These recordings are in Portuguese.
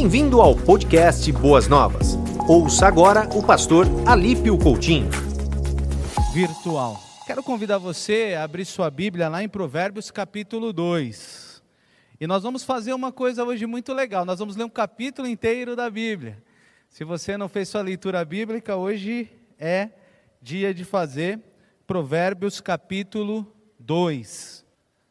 Bem-vindo ao podcast Boas Novas. Ouça agora o pastor Alípio Coutinho. Virtual. Quero convidar você a abrir sua Bíblia lá em Provérbios capítulo 2. E nós vamos fazer uma coisa hoje muito legal. Nós vamos ler um capítulo inteiro da Bíblia. Se você não fez sua leitura bíblica, hoje é dia de fazer Provérbios capítulo 2.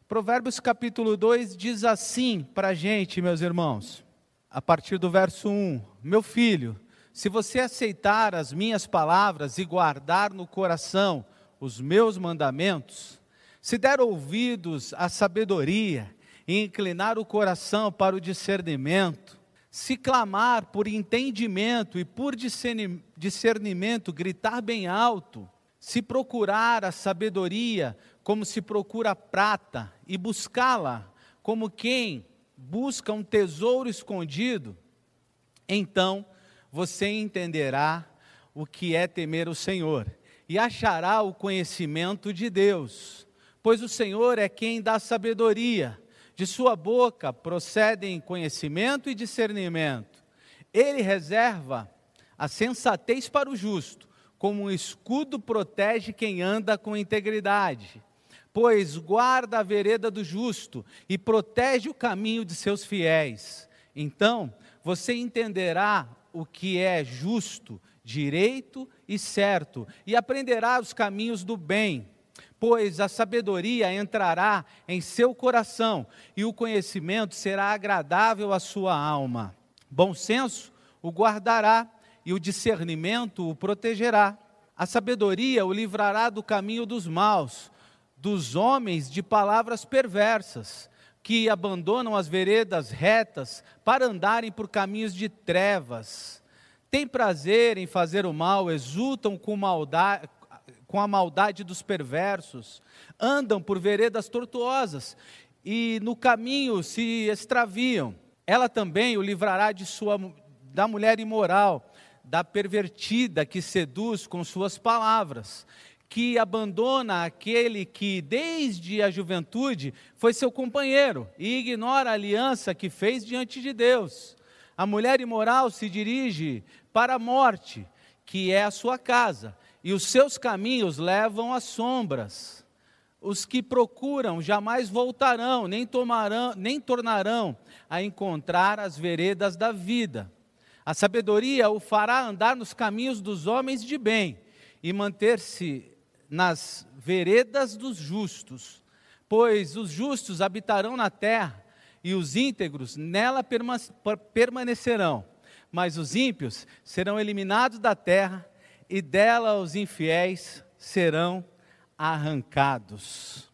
Provérbios capítulo 2 diz assim para a gente, meus irmãos, a partir do verso 1: Meu filho, se você aceitar as minhas palavras e guardar no coração os meus mandamentos, se der ouvidos à sabedoria e inclinar o coração para o discernimento, se clamar por entendimento e por discernimento, gritar bem alto, se procurar a sabedoria como se procura prata e buscá-la como quem busca um tesouro escondido, então você entenderá o que é temer o Senhor e achará o conhecimento de Deus, pois o Senhor é quem dá sabedoria de sua boca procedem conhecimento e discernimento. Ele reserva a sensatez para o justo, como um escudo protege quem anda com integridade. Pois guarda a vereda do justo e protege o caminho de seus fiéis. Então, você entenderá o que é justo, direito e certo, e aprenderá os caminhos do bem pois a sabedoria entrará em seu coração e o conhecimento será agradável à sua alma. Bom senso o guardará e o discernimento o protegerá. A sabedoria o livrará do caminho dos maus, dos homens de palavras perversas, que abandonam as veredas retas para andarem por caminhos de trevas. Tem prazer em fazer o mal, exultam com maldade, com a maldade dos perversos, andam por veredas tortuosas e no caminho se extraviam. Ela também o livrará de sua da mulher imoral, da pervertida que seduz com suas palavras, que abandona aquele que desde a juventude foi seu companheiro e ignora a aliança que fez diante de Deus. A mulher imoral se dirige para a morte, que é a sua casa e os seus caminhos levam às sombras. Os que procuram jamais voltarão, nem, tomarão, nem tornarão a encontrar as veredas da vida. A sabedoria o fará andar nos caminhos dos homens de bem e manter-se nas veredas dos justos, pois os justos habitarão na terra e os íntegros nela permanecerão, mas os ímpios serão eliminados da terra e dela os infiéis serão arrancados.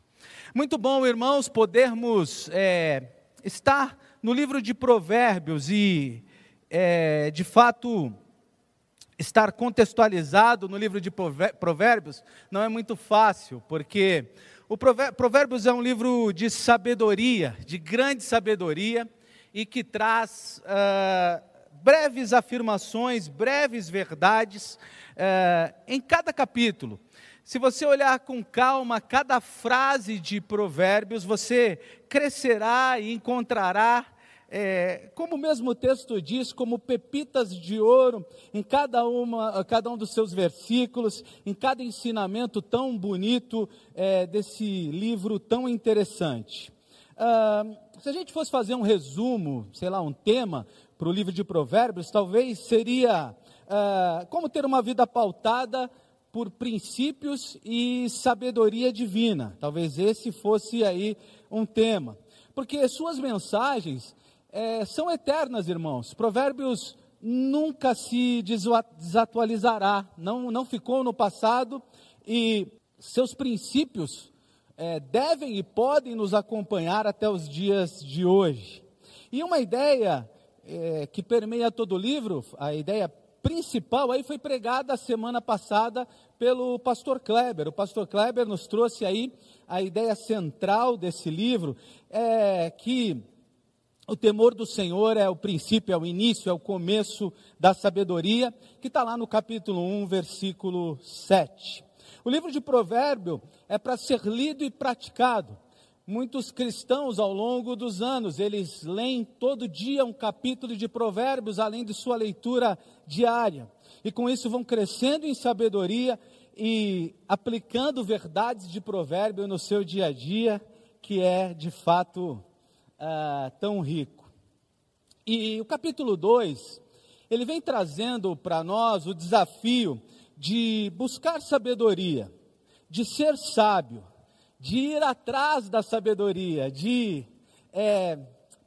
Muito bom, irmãos, podermos é, estar no livro de Provérbios e, é, de fato, estar contextualizado no livro de Provérbios não é muito fácil, porque o Provérbios é um livro de sabedoria, de grande sabedoria, e que traz. Uh, breves afirmações, breves verdades é, em cada capítulo. Se você olhar com calma cada frase de Provérbios, você crescerá e encontrará, é, como o mesmo texto diz, como pepitas de ouro em cada, uma, cada um dos seus versículos, em cada ensinamento tão bonito é, desse livro tão interessante. Ah, se a gente fosse fazer um resumo, sei lá, um tema para o livro de Provérbios, talvez seria uh, como ter uma vida pautada por princípios e sabedoria divina. Talvez esse fosse aí um tema. Porque suas mensagens é, são eternas, irmãos. Provérbios nunca se desatualizará, não, não ficou no passado e seus princípios é, devem e podem nos acompanhar até os dias de hoje. E uma ideia é, que permeia todo o livro, a ideia principal aí foi pregada a semana passada pelo pastor Kleber. O pastor Kleber nos trouxe aí a ideia central desse livro, é que o temor do Senhor é o princípio, é o início, é o começo da sabedoria, que está lá no capítulo 1, versículo 7. O livro de Provérbio é para ser lido e praticado. muitos cristãos ao longo dos anos, eles leem todo dia um capítulo de Provérbios, além de sua leitura diária. E com isso vão crescendo em sabedoria e aplicando verdades de provérbio no seu dia a dia, que é de fato uh, tão rico. E o capítulo 2, ele vem trazendo para nós o desafio de buscar sabedoria, de ser sábio, de ir atrás da sabedoria, de é,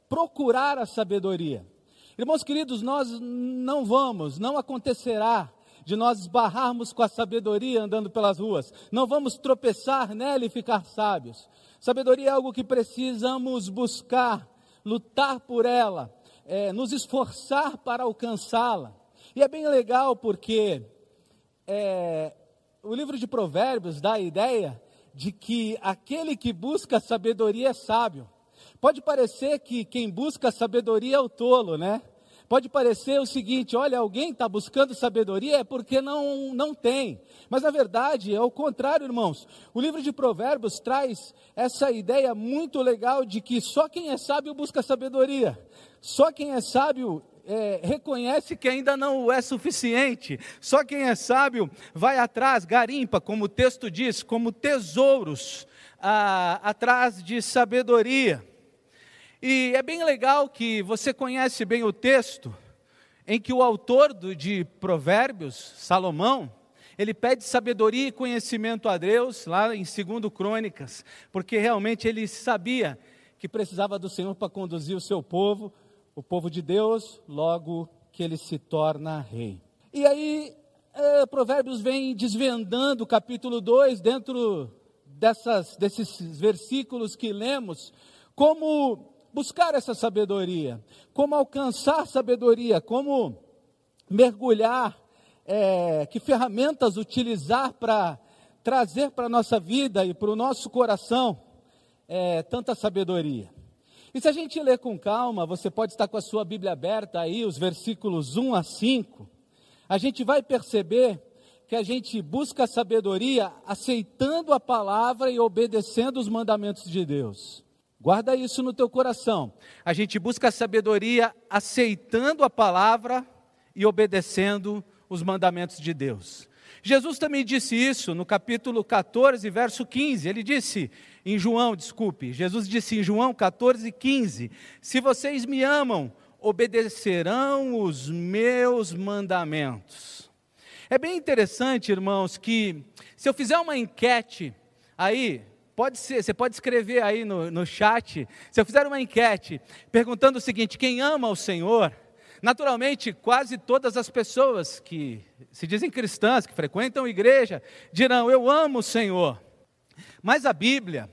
procurar a sabedoria. Irmãos queridos, nós não vamos, não acontecerá de nós esbarrarmos com a sabedoria andando pelas ruas. Não vamos tropeçar nela e ficar sábios. Sabedoria é algo que precisamos buscar, lutar por ela, é, nos esforçar para alcançá-la. E é bem legal porque é, o livro de Provérbios dá a ideia de que aquele que busca sabedoria é sábio. Pode parecer que quem busca sabedoria é o tolo, né? Pode parecer o seguinte: olha, alguém está buscando sabedoria é porque não, não tem. Mas na verdade é o contrário, irmãos. O livro de Provérbios traz essa ideia muito legal de que só quem é sábio busca sabedoria. Só quem é sábio é, reconhece que ainda não é suficiente. Só quem é sábio vai atrás, garimpa, como o texto diz, como tesouros ah, atrás de sabedoria. E é bem legal que você conhece bem o texto em que o autor do, de Provérbios, Salomão, ele pede sabedoria e conhecimento a Deus, lá em 2 Crônicas, porque realmente ele sabia que precisava do Senhor para conduzir o seu povo, o povo de Deus, logo que ele se torna rei. E aí, é, Provérbios vem desvendando o capítulo 2, dentro dessas, desses versículos que lemos, como buscar essa sabedoria, como alcançar sabedoria, como mergulhar, é, que ferramentas utilizar para trazer para a nossa vida e para o nosso coração é, tanta sabedoria. E se a gente ler com calma, você pode estar com a sua Bíblia aberta aí, os versículos 1 a 5, a gente vai perceber que a gente busca sabedoria aceitando a palavra e obedecendo os mandamentos de Deus. Guarda isso no teu coração. A gente busca a sabedoria aceitando a palavra e obedecendo os mandamentos de Deus. Jesus também disse isso no capítulo 14, verso 15. Ele disse em João, desculpe, Jesus disse em João 14, 15: Se vocês me amam, obedecerão os meus mandamentos. É bem interessante, irmãos, que se eu fizer uma enquete aí Pode ser, você pode escrever aí no, no chat. Se eu fizer uma enquete perguntando o seguinte: quem ama o Senhor? Naturalmente, quase todas as pessoas que se dizem cristãs, que frequentam igreja, dirão: Eu amo o Senhor. Mas a Bíblia,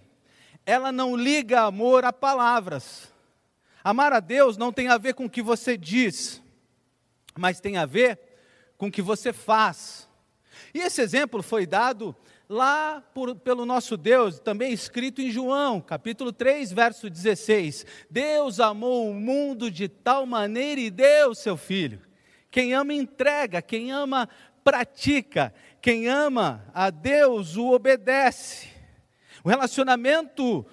ela não liga amor a palavras. Amar a Deus não tem a ver com o que você diz, mas tem a ver com o que você faz. E esse exemplo foi dado lá por, pelo nosso Deus, também escrito em João, capítulo 3, verso 16: Deus amou o mundo de tal maneira e deu seu filho. Quem ama, entrega, quem ama, pratica, quem ama a Deus, o obedece. O relacionamento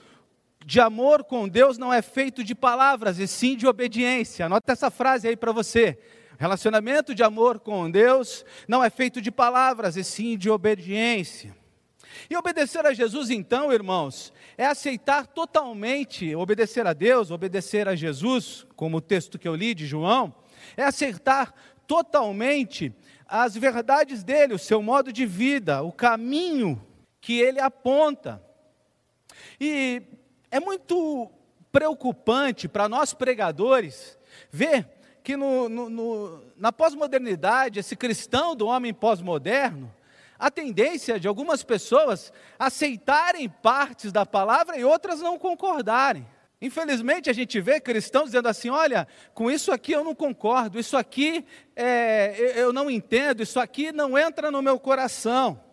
de amor com Deus não é feito de palavras, e sim de obediência. Anota essa frase aí para você. Relacionamento de amor com Deus não é feito de palavras, e sim de obediência. E obedecer a Jesus, então, irmãos, é aceitar totalmente, obedecer a Deus, obedecer a Jesus, como o texto que eu li de João, é aceitar totalmente as verdades dele, o seu modo de vida, o caminho que ele aponta. E é muito preocupante para nós pregadores ver que no, no, no, na pós-modernidade, esse cristão do homem pós-moderno, a tendência de algumas pessoas aceitarem partes da palavra e outras não concordarem. Infelizmente, a gente vê cristãos dizendo assim: olha, com isso aqui eu não concordo, isso aqui é, eu não entendo, isso aqui não entra no meu coração.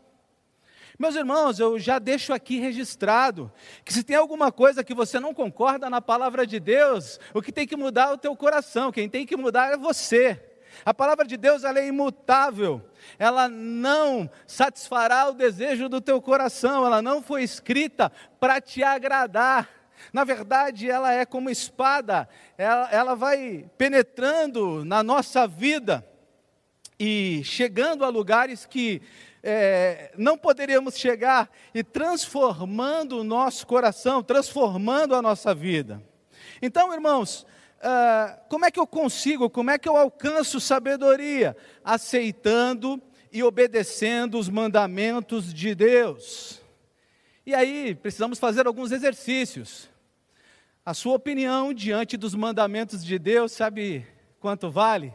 Meus irmãos, eu já deixo aqui registrado que se tem alguma coisa que você não concorda na palavra de Deus, o que tem que mudar é o teu coração, quem tem que mudar é você. A palavra de Deus é imutável, ela não satisfará o desejo do teu coração, ela não foi escrita para te agradar. Na verdade, ela é como espada, ela, ela vai penetrando na nossa vida e chegando a lugares que é, não poderíamos chegar e transformando o nosso coração, transformando a nossa vida. Então, irmãos, uh, como é que eu consigo, como é que eu alcanço sabedoria? Aceitando e obedecendo os mandamentos de Deus. E aí, precisamos fazer alguns exercícios. A sua opinião diante dos mandamentos de Deus, sabe quanto vale?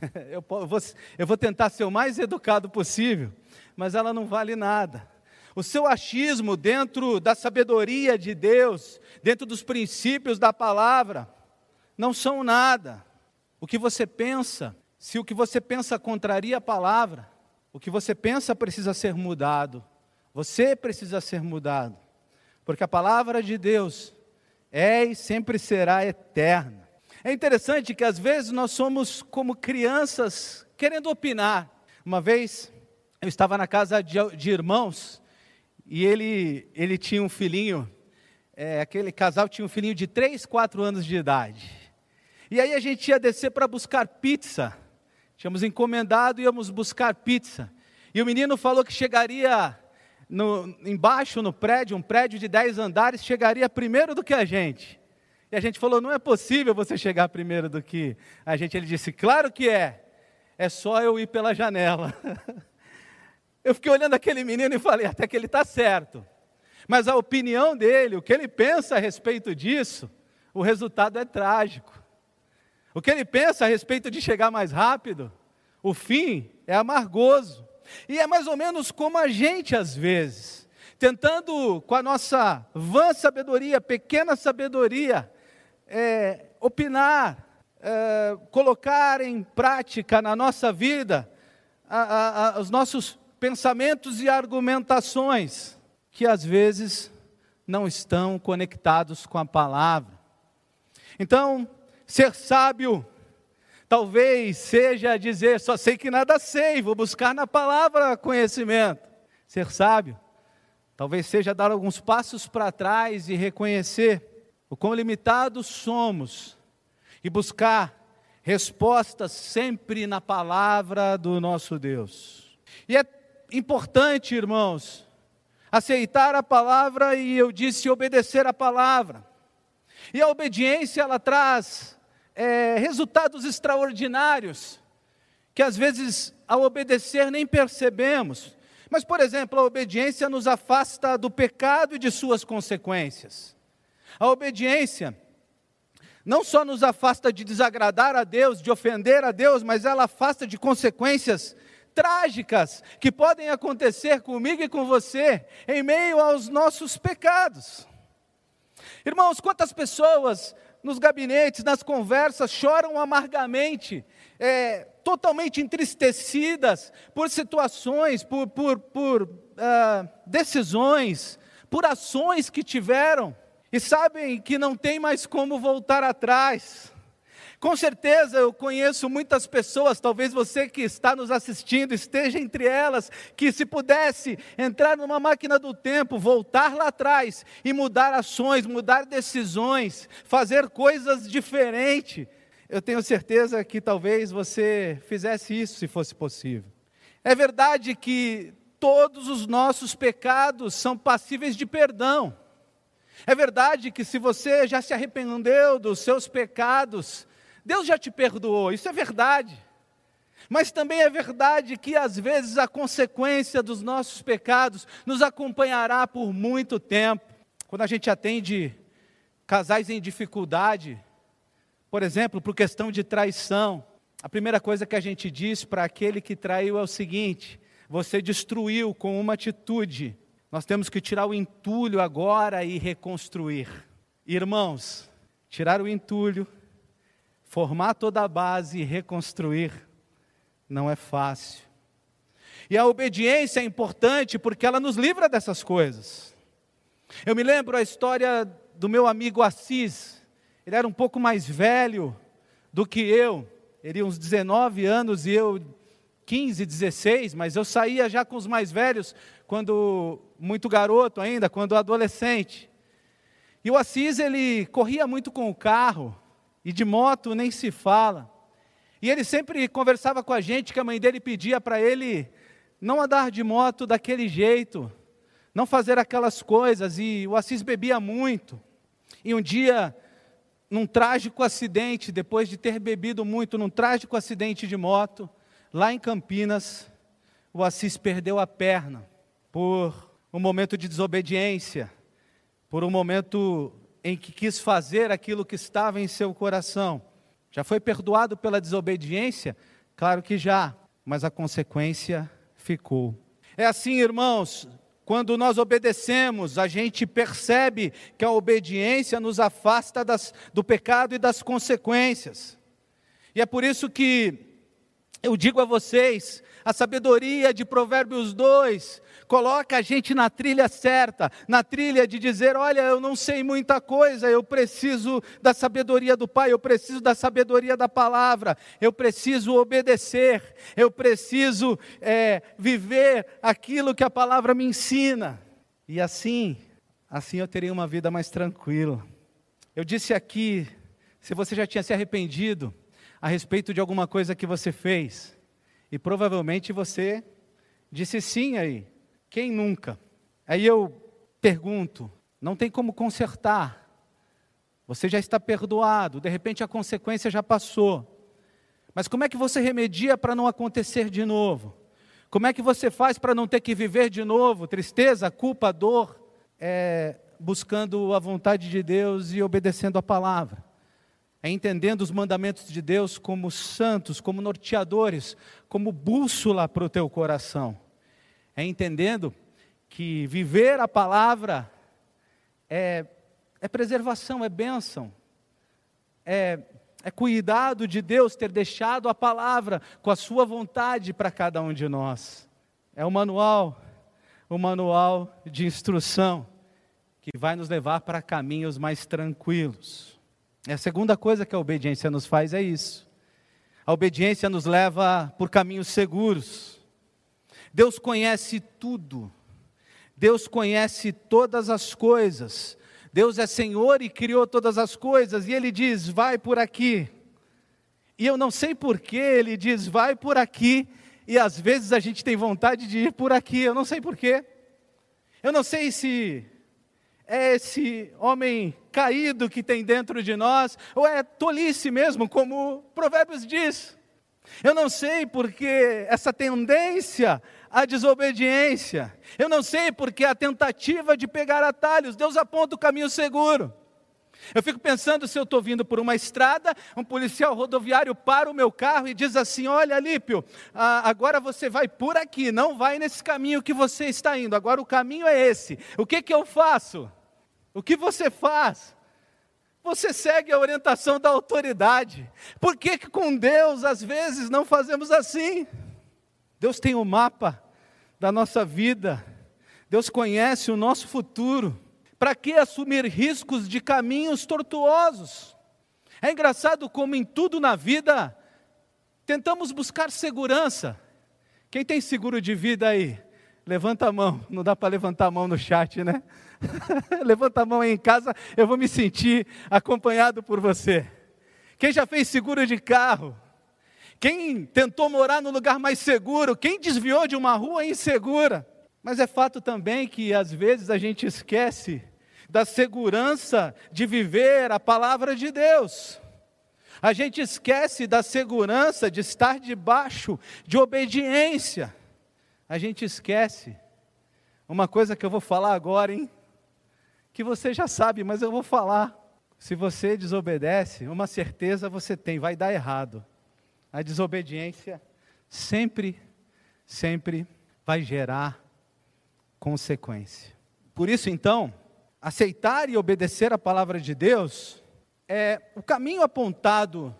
Eu vou, eu vou tentar ser o mais educado possível, mas ela não vale nada. O seu achismo dentro da sabedoria de Deus, dentro dos princípios da palavra, não são nada. O que você pensa, se o que você pensa contraria a palavra, o que você pensa precisa ser mudado. Você precisa ser mudado. Porque a palavra de Deus é e sempre será eterna. É interessante que às vezes nós somos como crianças querendo opinar. Uma vez eu estava na casa de, de irmãos e ele, ele tinha um filhinho, é, aquele casal tinha um filhinho de 3, 4 anos de idade. E aí a gente ia descer para buscar pizza. Tínhamos encomendado e íamos buscar pizza. E o menino falou que chegaria no, embaixo no prédio, um prédio de 10 andares, chegaria primeiro do que a gente. E a gente falou: não é possível você chegar primeiro do que a gente. Ele disse: claro que é, é só eu ir pela janela. Eu fiquei olhando aquele menino e falei, até que ele está certo. Mas a opinião dele, o que ele pensa a respeito disso, o resultado é trágico. O que ele pensa a respeito de chegar mais rápido, o fim é amargoso. E é mais ou menos como a gente às vezes, tentando com a nossa vã sabedoria, pequena sabedoria, é, opinar, é, colocar em prática na nossa vida a, a, a, os nossos pensamentos e argumentações que às vezes não estão conectados com a palavra. Então, ser sábio talvez seja dizer só sei que nada sei, vou buscar na palavra conhecimento. Ser sábio talvez seja dar alguns passos para trás e reconhecer o quão limitados somos e buscar respostas sempre na palavra do nosso Deus. E é importante, irmãos, aceitar a palavra e eu disse obedecer a palavra. E a obediência ela traz é, resultados extraordinários que às vezes ao obedecer nem percebemos. Mas, por exemplo, a obediência nos afasta do pecado e de suas consequências. A obediência não só nos afasta de desagradar a Deus, de ofender a Deus, mas ela afasta de consequências trágicas que podem acontecer comigo e com você em meio aos nossos pecados. Irmãos, quantas pessoas nos gabinetes, nas conversas, choram amargamente, é, totalmente entristecidas por situações, por, por, por uh, decisões, por ações que tiveram, e sabem que não tem mais como voltar atrás. Com certeza eu conheço muitas pessoas, talvez você que está nos assistindo esteja entre elas, que se pudesse entrar numa máquina do tempo, voltar lá atrás e mudar ações, mudar decisões, fazer coisas diferentes, eu tenho certeza que talvez você fizesse isso se fosse possível. É verdade que todos os nossos pecados são passíveis de perdão. É verdade que se você já se arrependeu dos seus pecados, Deus já te perdoou, isso é verdade. Mas também é verdade que às vezes a consequência dos nossos pecados nos acompanhará por muito tempo. Quando a gente atende casais em dificuldade, por exemplo, por questão de traição, a primeira coisa que a gente diz para aquele que traiu é o seguinte: você destruiu com uma atitude, nós temos que tirar o entulho agora e reconstruir. Irmãos, tirar o entulho Formar toda a base e reconstruir não é fácil. E a obediência é importante porque ela nos livra dessas coisas. Eu me lembro a história do meu amigo Assis. Ele era um pouco mais velho do que eu. ele uns 19 anos e eu 15, 16, mas eu saía já com os mais velhos, quando muito garoto ainda, quando adolescente. E o Assis, ele corria muito com o carro, e de moto nem se fala. E ele sempre conversava com a gente que a mãe dele pedia para ele não andar de moto daquele jeito, não fazer aquelas coisas. E o Assis bebia muito. E um dia, num trágico acidente, depois de ter bebido muito, num trágico acidente de moto, lá em Campinas, o Assis perdeu a perna por um momento de desobediência, por um momento em que quis fazer aquilo que estava em seu coração. Já foi perdoado pela desobediência? Claro que já, mas a consequência ficou. É assim, irmãos, quando nós obedecemos, a gente percebe que a obediência nos afasta das, do pecado e das consequências. E é por isso que eu digo a vocês, a sabedoria de Provérbios 2 coloca a gente na trilha certa, na trilha de dizer: olha, eu não sei muita coisa, eu preciso da sabedoria do Pai, eu preciso da sabedoria da palavra, eu preciso obedecer, eu preciso é, viver aquilo que a palavra me ensina. E assim, assim eu teria uma vida mais tranquila. Eu disse aqui, se você já tinha se arrependido a respeito de alguma coisa que você fez, e provavelmente você disse sim aí. Quem nunca? Aí eu pergunto: não tem como consertar. Você já está perdoado, de repente a consequência já passou. Mas como é que você remedia para não acontecer de novo? Como é que você faz para não ter que viver de novo? Tristeza, culpa, dor? É buscando a vontade de Deus e obedecendo a palavra. É entendendo os mandamentos de Deus como santos, como norteadores, como bússola para o teu coração é entendendo que viver a palavra é, é preservação, é bênção, é, é cuidado de Deus ter deixado a palavra com a sua vontade para cada um de nós. É o manual, o manual de instrução que vai nos levar para caminhos mais tranquilos. E a segunda coisa que a obediência nos faz é isso. A obediência nos leva por caminhos seguros. Deus conhece tudo. Deus conhece todas as coisas. Deus é Senhor e criou todas as coisas. E Ele diz: vai por aqui. E eu não sei porquê, Ele diz: vai por aqui. E às vezes a gente tem vontade de ir por aqui. Eu não sei porquê. Eu não sei se é esse homem caído que tem dentro de nós, ou é tolice mesmo, como Provérbios diz. Eu não sei porque essa tendência à desobediência. Eu não sei porque a tentativa de pegar atalhos. Deus aponta o caminho seguro. Eu fico pensando se eu estou vindo por uma estrada, um policial rodoviário para o meu carro e diz assim: Olha, Lípio, agora você vai por aqui, não vai nesse caminho que você está indo, agora o caminho é esse. O que, que eu faço? O que você faz? Você segue a orientação da autoridade. Por que, que com Deus às vezes não fazemos assim? Deus tem o um mapa da nossa vida, Deus conhece o nosso futuro. Para que assumir riscos de caminhos tortuosos? É engraçado como em tudo na vida tentamos buscar segurança. Quem tem seguro de vida aí? Levanta a mão. Não dá para levantar a mão no chat, né? Levanta a mão aí em casa, eu vou me sentir acompanhado por você. Quem já fez seguro de carro? Quem tentou morar no lugar mais seguro? Quem desviou de uma rua insegura? Mas é fato também que às vezes a gente esquece da segurança de viver a palavra de Deus. A gente esquece da segurança de estar debaixo de obediência. A gente esquece uma coisa que eu vou falar agora, hein? Que você já sabe, mas eu vou falar. Se você desobedece, uma certeza você tem, vai dar errado. A desobediência sempre, sempre vai gerar consequência. Por isso, então, aceitar e obedecer a palavra de Deus é o caminho apontado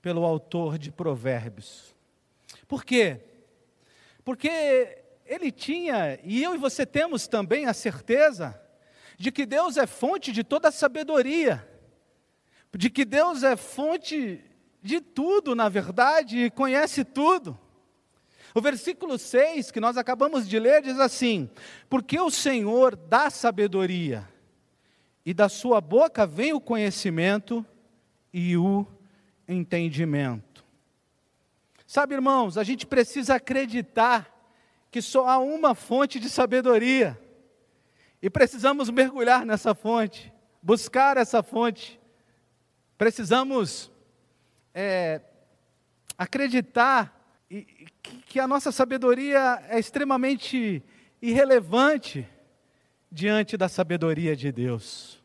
pelo autor de Provérbios. Por quê? Porque ele tinha, e eu e você temos também a certeza, de que Deus é fonte de toda sabedoria, de que Deus é fonte de tudo, na verdade, e conhece tudo. O versículo 6 que nós acabamos de ler diz assim: Porque o Senhor dá sabedoria, e da sua boca vem o conhecimento e o entendimento. Sabe, irmãos, a gente precisa acreditar que só há uma fonte de sabedoria, e precisamos mergulhar nessa fonte, buscar essa fonte, precisamos é, acreditar que a nossa sabedoria é extremamente irrelevante diante da sabedoria de Deus.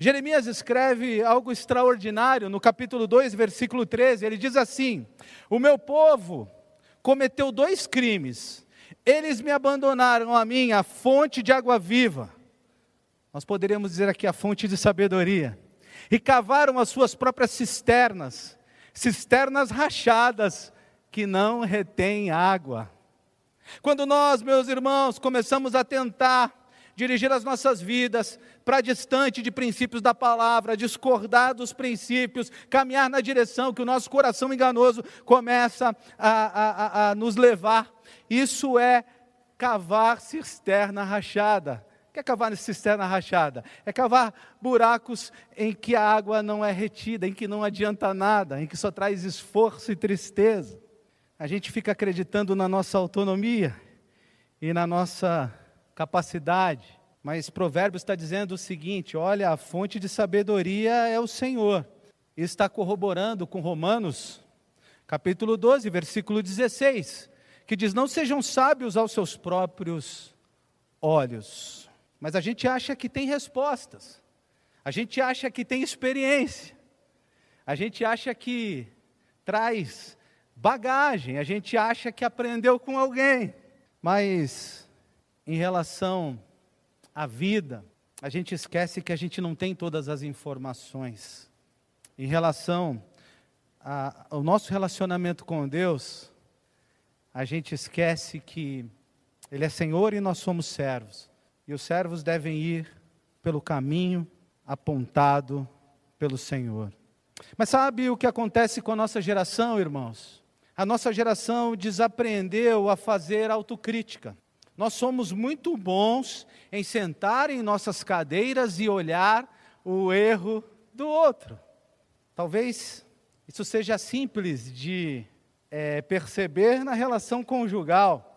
Jeremias escreve algo extraordinário no capítulo 2, versículo 13. Ele diz assim: O meu povo cometeu dois crimes. Eles me abandonaram a mim, a fonte de água viva. Nós poderíamos dizer aqui a fonte de sabedoria. E cavaram as suas próprias cisternas, cisternas rachadas, que não retém água. Quando nós, meus irmãos, começamos a tentar dirigir as nossas vidas para distante de princípios da palavra, discordar dos princípios, caminhar na direção que o nosso coração enganoso começa a, a, a nos levar, isso é cavar cisterna rachada. O que é cavar cisterna rachada? É cavar buracos em que a água não é retida, em que não adianta nada, em que só traz esforço e tristeza a gente fica acreditando na nossa autonomia e na nossa capacidade. Mas Provérbios está dizendo o seguinte: olha, a fonte de sabedoria é o Senhor. Está corroborando com Romanos, capítulo 12, versículo 16, que diz: Não sejam sábios aos seus próprios olhos. Mas a gente acha que tem respostas, a gente acha que tem experiência, a gente acha que traz bagagem, a gente acha que aprendeu com alguém, mas em relação à vida, a gente esquece que a gente não tem todas as informações. Em relação a, ao nosso relacionamento com Deus, a gente esquece que Ele é Senhor e nós somos servos. E os servos devem ir pelo caminho apontado pelo Senhor. Mas sabe o que acontece com a nossa geração, irmãos? A nossa geração desaprendeu a fazer autocrítica. Nós somos muito bons em sentar em nossas cadeiras e olhar o erro do outro. Talvez isso seja simples de é, perceber na relação conjugal.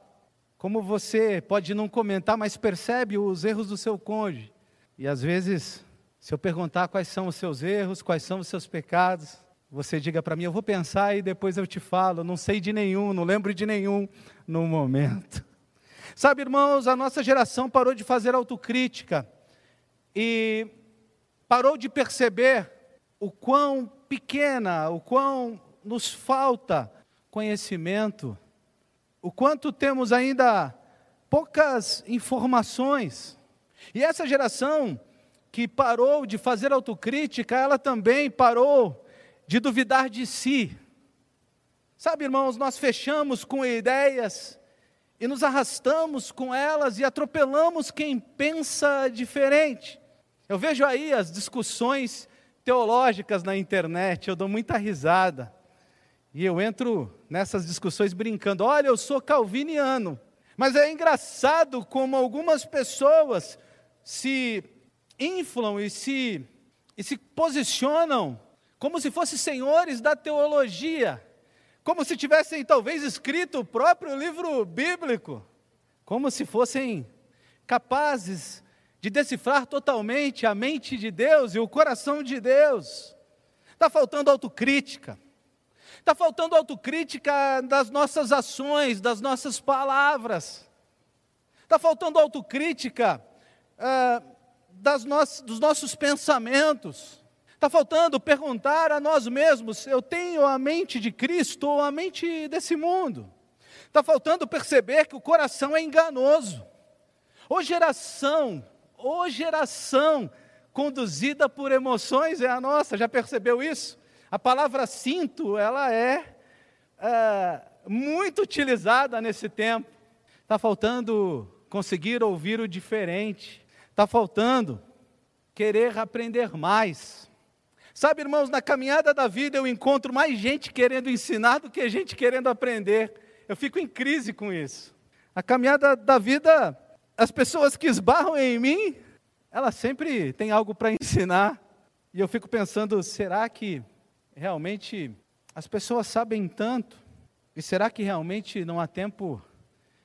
Como você pode não comentar, mas percebe os erros do seu cônjuge. E às vezes, se eu perguntar quais são os seus erros, quais são os seus pecados, você diga para mim, eu vou pensar e depois eu te falo, não sei de nenhum, não lembro de nenhum no momento. Sabe, irmãos, a nossa geração parou de fazer autocrítica e parou de perceber o quão pequena, o quão nos falta conhecimento, o quanto temos ainda poucas informações. E essa geração que parou de fazer autocrítica, ela também parou de duvidar de si. Sabe, irmãos, nós fechamos com ideias e nos arrastamos com elas e atropelamos quem pensa diferente. Eu vejo aí as discussões teológicas na internet, eu dou muita risada. E eu entro nessas discussões brincando: olha, eu sou calviniano. Mas é engraçado como algumas pessoas se inflam e se, e se posicionam como se fossem senhores da teologia, como se tivessem talvez escrito o próprio livro bíblico, como se fossem capazes de decifrar totalmente a mente de Deus e o coração de Deus. Está faltando autocrítica. Está faltando autocrítica das nossas ações, das nossas palavras. Está faltando autocrítica ah, das dos nossos pensamentos. Está faltando perguntar a nós mesmos: eu tenho a mente de Cristo ou a mente desse mundo? Está faltando perceber que o coração é enganoso. Ô geração, ô geração conduzida por emoções é a nossa, já percebeu isso? A palavra sinto, ela é, é muito utilizada nesse tempo. Está faltando conseguir ouvir o diferente. Está faltando querer aprender mais. Sabe, irmãos, na caminhada da vida eu encontro mais gente querendo ensinar do que gente querendo aprender. Eu fico em crise com isso. A caminhada da vida, as pessoas que esbarram em mim, elas sempre têm algo para ensinar. E eu fico pensando, será que realmente as pessoas sabem tanto? E será que realmente não há tempo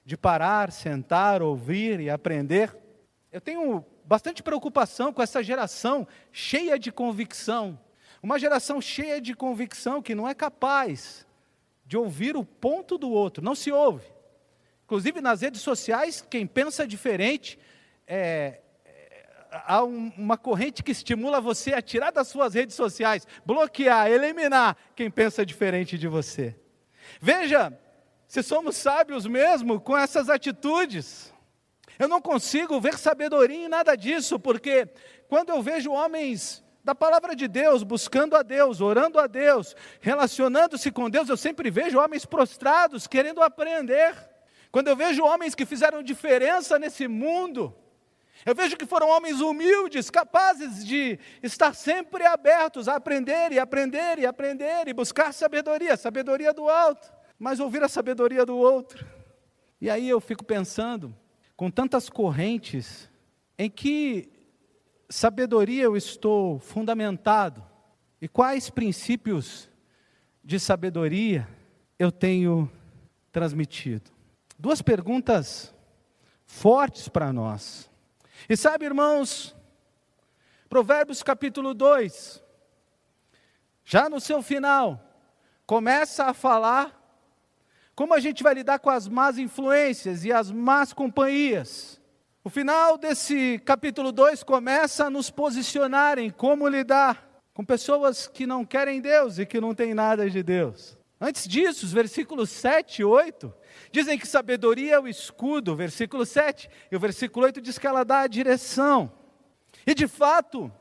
de parar, sentar, ouvir e aprender? Eu tenho bastante preocupação com essa geração cheia de convicção. Uma geração cheia de convicção que não é capaz de ouvir o ponto do outro, não se ouve. Inclusive nas redes sociais, quem pensa diferente, é, é, há um, uma corrente que estimula você a tirar das suas redes sociais, bloquear, eliminar quem pensa diferente de você. Veja, se somos sábios mesmo com essas atitudes. Eu não consigo ver sabedoria em nada disso, porque quando eu vejo homens da palavra de Deus, buscando a Deus, orando a Deus, relacionando-se com Deus, eu sempre vejo homens prostrados, querendo aprender. Quando eu vejo homens que fizeram diferença nesse mundo, eu vejo que foram homens humildes, capazes de estar sempre abertos a aprender e aprender e aprender e buscar sabedoria, sabedoria do alto, mas ouvir a sabedoria do outro. E aí eu fico pensando, com tantas correntes, em que sabedoria eu estou fundamentado e quais princípios de sabedoria eu tenho transmitido? Duas perguntas fortes para nós. E sabe, irmãos, Provérbios capítulo 2, já no seu final, começa a falar como a gente vai lidar com as más influências e as más companhias? O final desse capítulo 2 começa a nos posicionar em como lidar com pessoas que não querem Deus e que não têm nada de Deus. Antes disso, os versículos 7 e 8 dizem que sabedoria é o escudo, versículo 7, e o versículo 8 diz que ela dá a direção. E de fato,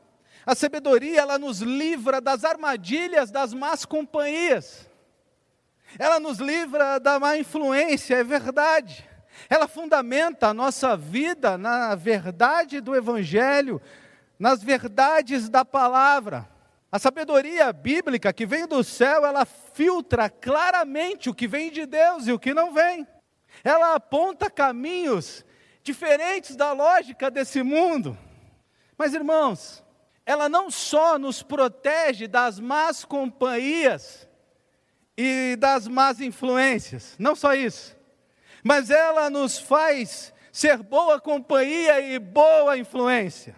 a sabedoria ela nos livra das armadilhas das más companhias. Ela nos livra da má influência, é verdade. Ela fundamenta a nossa vida na verdade do Evangelho, nas verdades da palavra. A sabedoria bíblica que vem do céu, ela filtra claramente o que vem de Deus e o que não vem. Ela aponta caminhos diferentes da lógica desse mundo. Mas, irmãos, ela não só nos protege das más companhias, e das más influências. Não só isso, mas ela nos faz ser boa companhia e boa influência.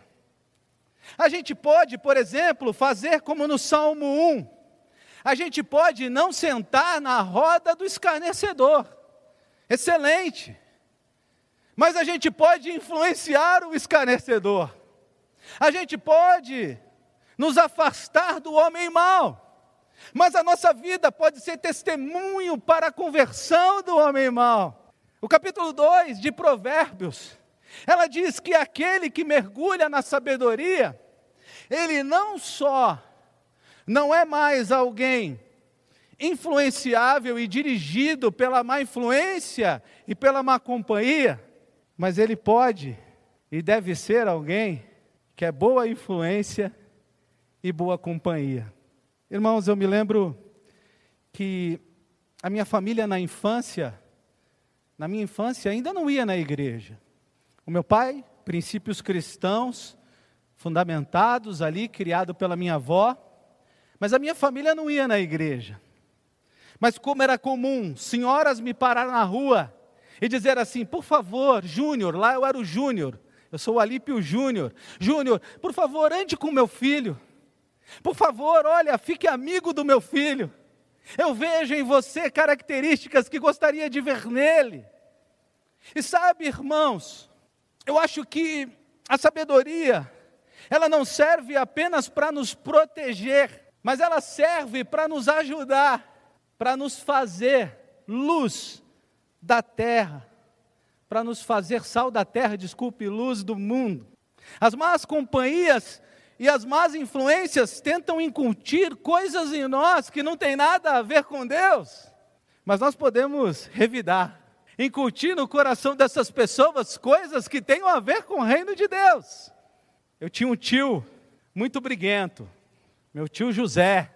A gente pode, por exemplo, fazer como no Salmo 1. A gente pode não sentar na roda do escarnecedor. Excelente. Mas a gente pode influenciar o escarnecedor. A gente pode nos afastar do homem mau. Mas a nossa vida pode ser testemunho para a conversão do homem mau. O capítulo 2 de Provérbios, ela diz que aquele que mergulha na sabedoria, ele não só não é mais alguém influenciável e dirigido pela má influência e pela má companhia, mas ele pode e deve ser alguém que é boa influência e boa companhia. Irmãos, eu me lembro que a minha família na infância, na minha infância, ainda não ia na igreja. O meu pai, princípios cristãos, fundamentados ali, criado pela minha avó, mas a minha família não ia na igreja. Mas como era comum, senhoras me parar na rua e dizer assim: por favor, Júnior, lá eu era o Júnior, eu sou o Alípio Júnior. Júnior, por favor, ande com meu filho. Por favor, olha, fique amigo do meu filho. Eu vejo em você características que gostaria de ver nele. E sabe, irmãos, eu acho que a sabedoria, ela não serve apenas para nos proteger, mas ela serve para nos ajudar, para nos fazer luz da terra, para nos fazer sal da terra, desculpe, luz do mundo. As más companhias e as más influências tentam incutir coisas em nós que não tem nada a ver com Deus. Mas nós podemos revidar, incutir no coração dessas pessoas coisas que tenham a ver com o reino de Deus. Eu tinha um tio muito briguento, meu tio José,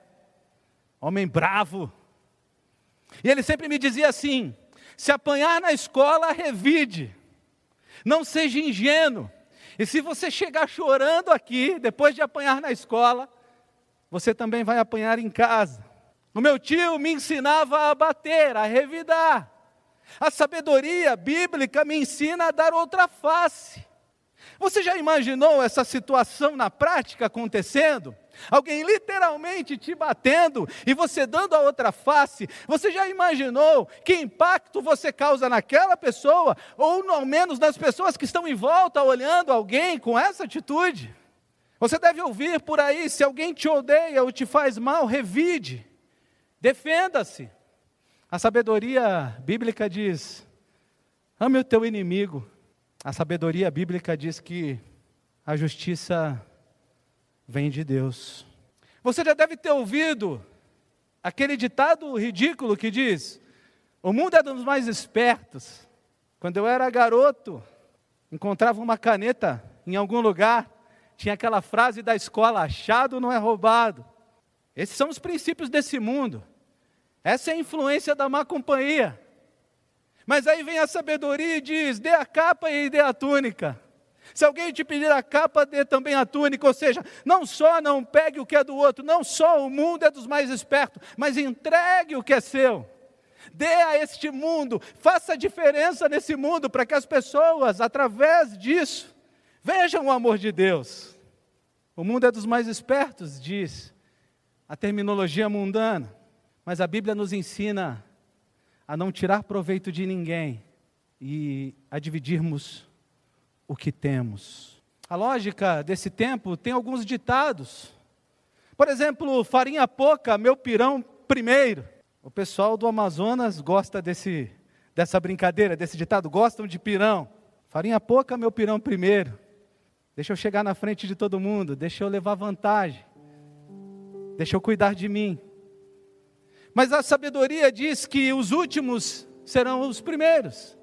homem bravo. E ele sempre me dizia assim: se apanhar na escola, revide, não seja ingênuo. E se você chegar chorando aqui, depois de apanhar na escola, você também vai apanhar em casa. O meu tio me ensinava a bater, a revidar. A sabedoria bíblica me ensina a dar outra face. Você já imaginou essa situação na prática acontecendo? Alguém literalmente te batendo e você dando a outra face. Você já imaginou que impacto você causa naquela pessoa, ou ao menos nas pessoas que estão em volta olhando alguém com essa atitude? Você deve ouvir por aí: se alguém te odeia ou te faz mal, revide, defenda-se. A sabedoria bíblica diz: ame o teu inimigo. A sabedoria bíblica diz que a justiça vem de Deus. Você já deve ter ouvido aquele ditado ridículo que diz: o mundo é dos mais espertos. Quando eu era garoto, encontrava uma caneta em algum lugar, tinha aquela frase da escola: achado não é roubado. Esses são os princípios desse mundo. Essa é a influência da má companhia. Mas aí vem a sabedoria e diz: dê a capa e dê a túnica. Se alguém te pedir a capa, dê também a túnica. Ou seja, não só não pegue o que é do outro, não só o mundo é dos mais espertos, mas entregue o que é seu. Dê a este mundo, faça diferença nesse mundo para que as pessoas, através disso, vejam o amor de Deus. O mundo é dos mais espertos, diz a terminologia mundana, mas a Bíblia nos ensina a não tirar proveito de ninguém e a dividirmos o que temos. A lógica desse tempo tem alguns ditados. Por exemplo, farinha pouca, meu pirão primeiro. O pessoal do Amazonas gosta desse, dessa brincadeira, desse ditado, gostam de pirão. Farinha pouca, meu pirão primeiro. Deixa eu chegar na frente de todo mundo, deixa eu levar vantagem. Deixa eu cuidar de mim. Mas a sabedoria diz que os últimos serão os primeiros.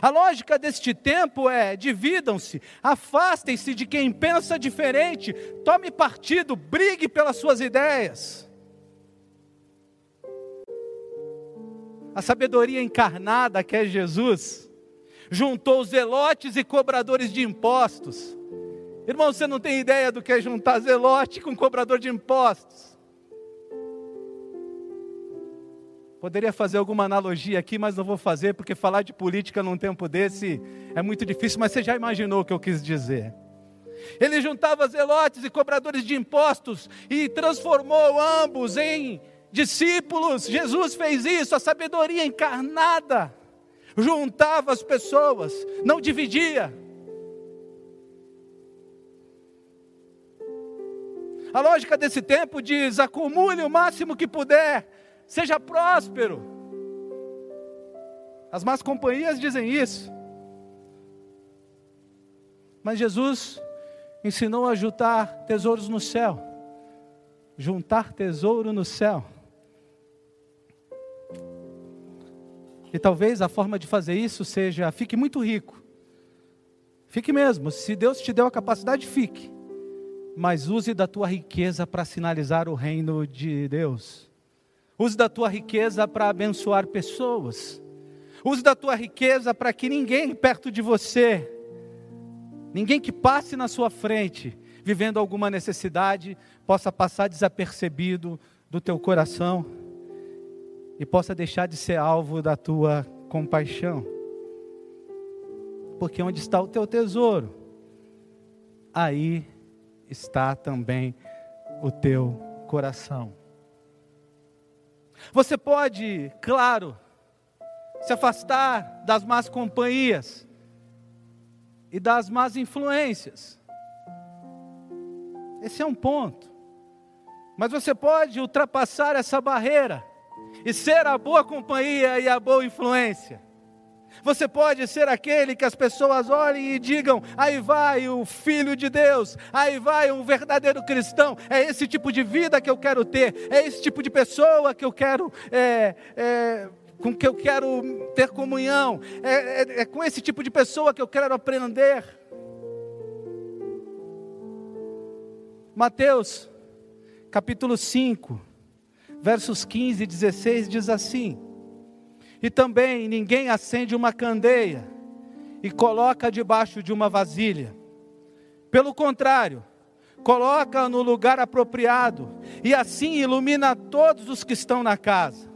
A lógica deste tempo é: dividam-se, afastem-se de quem pensa diferente, tome partido, brigue pelas suas ideias. A sabedoria encarnada, que é Jesus, juntou zelotes e cobradores de impostos. Irmão, você não tem ideia do que é juntar zelote com cobrador de impostos. Poderia fazer alguma analogia aqui, mas não vou fazer, porque falar de política num tempo desse é muito difícil, mas você já imaginou o que eu quis dizer. Ele juntava zelotes e cobradores de impostos e transformou ambos em discípulos. Jesus fez isso, a sabedoria encarnada. Juntava as pessoas, não dividia. A lógica desse tempo diz: acumule o máximo que puder, seja próspero. As más companhias dizem isso. Mas Jesus ensinou a juntar tesouros no céu. Juntar tesouro no céu. E talvez a forma de fazer isso seja: fique muito rico. Fique mesmo. Se Deus te deu a capacidade, fique. Mas use da tua riqueza para sinalizar o reino de Deus. Use da tua riqueza para abençoar pessoas. Use da tua riqueza para que ninguém perto de você, ninguém que passe na sua frente, vivendo alguma necessidade, possa passar desapercebido do teu coração e possa deixar de ser alvo da tua compaixão. Porque onde está o teu tesouro, aí está também o teu coração. Você pode, claro, se afastar das más companhias e das más influências. Esse é um ponto. Mas você pode ultrapassar essa barreira e ser a boa companhia e a boa influência. Você pode ser aquele que as pessoas olhem e digam: aí vai o Filho de Deus, aí vai um verdadeiro cristão. É esse tipo de vida que eu quero ter, é esse tipo de pessoa que eu quero. É, é, com que eu quero ter comunhão, é, é, é com esse tipo de pessoa que eu quero aprender. Mateus, capítulo 5, versos 15 e 16 diz assim: E também ninguém acende uma candeia e coloca debaixo de uma vasilha. Pelo contrário, coloca no lugar apropriado e assim ilumina todos os que estão na casa.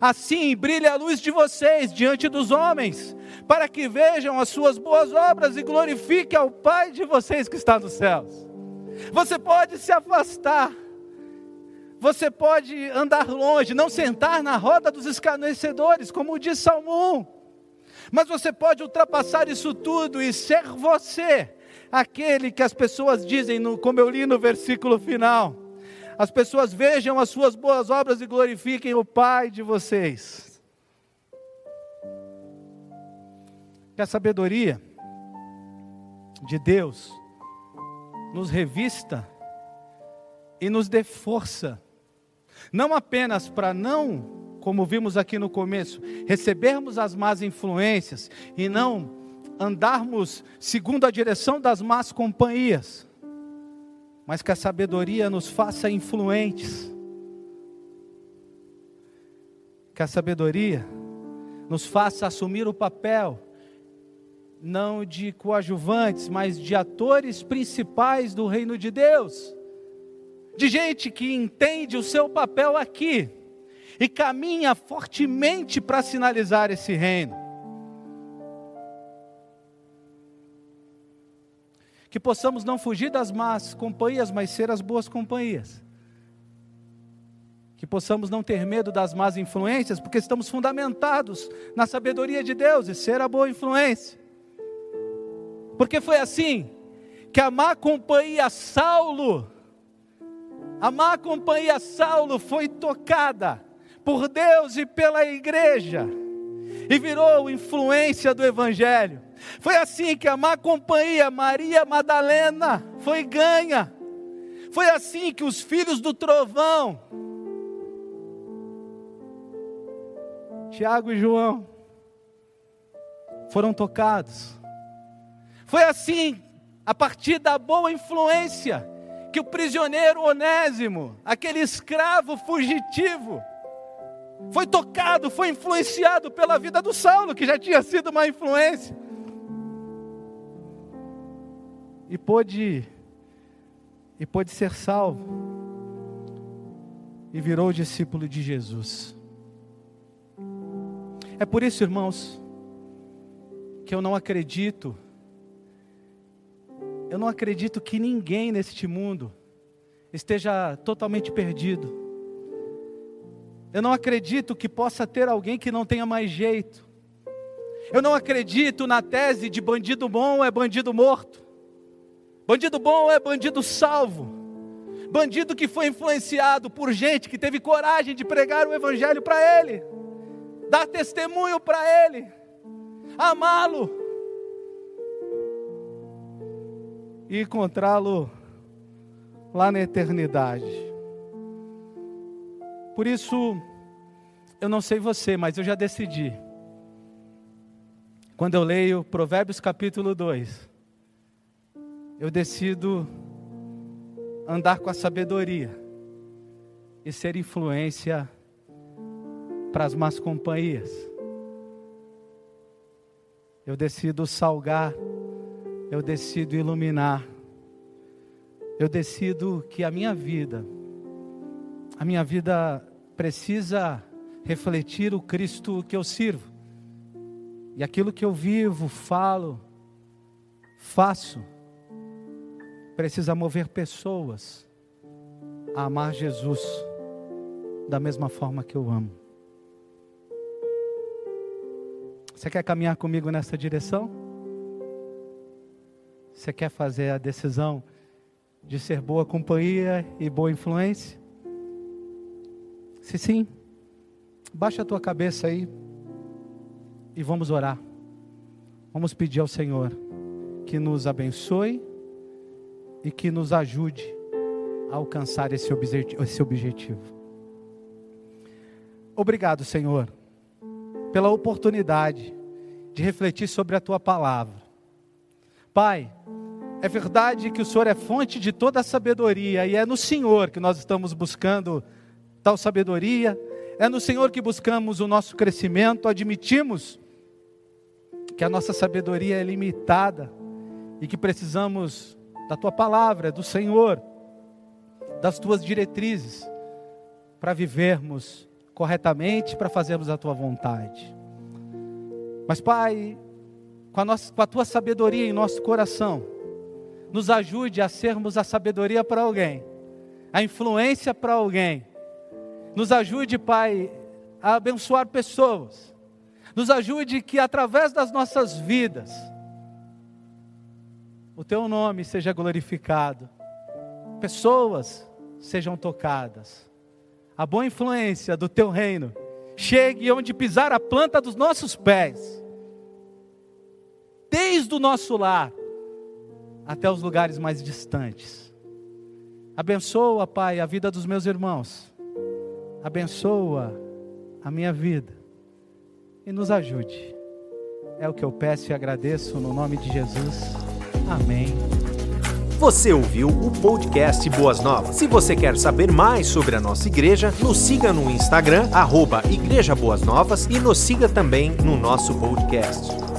Assim brilha a luz de vocês diante dos homens, para que vejam as suas boas obras e glorifiquem ao Pai de vocês que está nos céus. Você pode se afastar, você pode andar longe, não sentar na roda dos escarnecedores, como diz Salmo 1. Mas você pode ultrapassar isso tudo e ser você, aquele que as pessoas dizem, no, como eu li no versículo final. As pessoas vejam as suas boas obras e glorifiquem o Pai de vocês. Que a sabedoria de Deus nos revista e nos dê força, não apenas para não, como vimos aqui no começo, recebermos as más influências e não andarmos segundo a direção das más companhias, mas que a sabedoria nos faça influentes, que a sabedoria nos faça assumir o papel não de coadjuvantes, mas de atores principais do reino de Deus, de gente que entende o seu papel aqui e caminha fortemente para sinalizar esse reino. Que possamos não fugir das más companhias, mas ser as boas companhias. Que possamos não ter medo das más influências, porque estamos fundamentados na sabedoria de Deus e ser a boa influência. Porque foi assim que a má companhia Saulo, a má companhia Saulo foi tocada por Deus e pela igreja e virou influência do evangelho. Foi assim que a má companhia Maria Madalena foi ganha. Foi assim que os filhos do trovão, Tiago e João, foram tocados. Foi assim, a partir da boa influência, que o prisioneiro Onésimo, aquele escravo fugitivo, foi tocado, foi influenciado pela vida do Saulo, que já tinha sido uma influência. E pôde e pôde ser salvo. E virou discípulo de Jesus. É por isso, irmãos, que eu não acredito eu não acredito que ninguém neste mundo esteja totalmente perdido. Eu não acredito que possa ter alguém que não tenha mais jeito. Eu não acredito na tese de bandido bom é bandido morto. Bandido bom é bandido salvo. Bandido que foi influenciado por gente que teve coragem de pregar o evangelho para ele, dar testemunho para ele, amá-lo, e encontrá-lo lá na eternidade. Por isso, eu não sei você, mas eu já decidi. Quando eu leio Provérbios capítulo 2, eu decido andar com a sabedoria e ser influência para as más companhias. Eu decido salgar eu decido iluminar, eu decido que a minha vida, a minha vida precisa refletir o Cristo que eu sirvo, e aquilo que eu vivo, falo, faço, precisa mover pessoas a amar Jesus da mesma forma que eu amo. Você quer caminhar comigo nessa direção? Você quer fazer a decisão de ser boa companhia e boa influência? Se sim, baixa a tua cabeça aí e vamos orar. Vamos pedir ao Senhor que nos abençoe e que nos ajude a alcançar esse objetivo. Obrigado, Senhor, pela oportunidade de refletir sobre a tua palavra. Pai, É verdade que o Senhor é fonte de toda a sabedoria e é no Senhor que nós estamos buscando tal sabedoria, é no Senhor que buscamos o nosso crescimento, admitimos que a nossa sabedoria é limitada e que precisamos da tua palavra, do Senhor, das tuas diretrizes para vivermos corretamente, para fazermos a tua vontade. Mas, Pai, com a, nossa, com a tua sabedoria em nosso coração, nos ajude a sermos a sabedoria para alguém, a influência para alguém. Nos ajude, Pai, a abençoar pessoas. Nos ajude que através das nossas vidas, o teu nome seja glorificado, pessoas sejam tocadas, a boa influência do teu reino chegue onde pisar a planta dos nossos pés, desde o nosso lar até os lugares mais distantes. Abençoa, Pai, a vida dos meus irmãos. Abençoa a minha vida. E nos ajude. É o que eu peço e agradeço no nome de Jesus. Amém. Você ouviu o podcast Boas Novas. Se você quer saber mais sobre a nossa igreja, nos siga no Instagram, arroba Igreja Boas Novas e nos siga também no nosso podcast.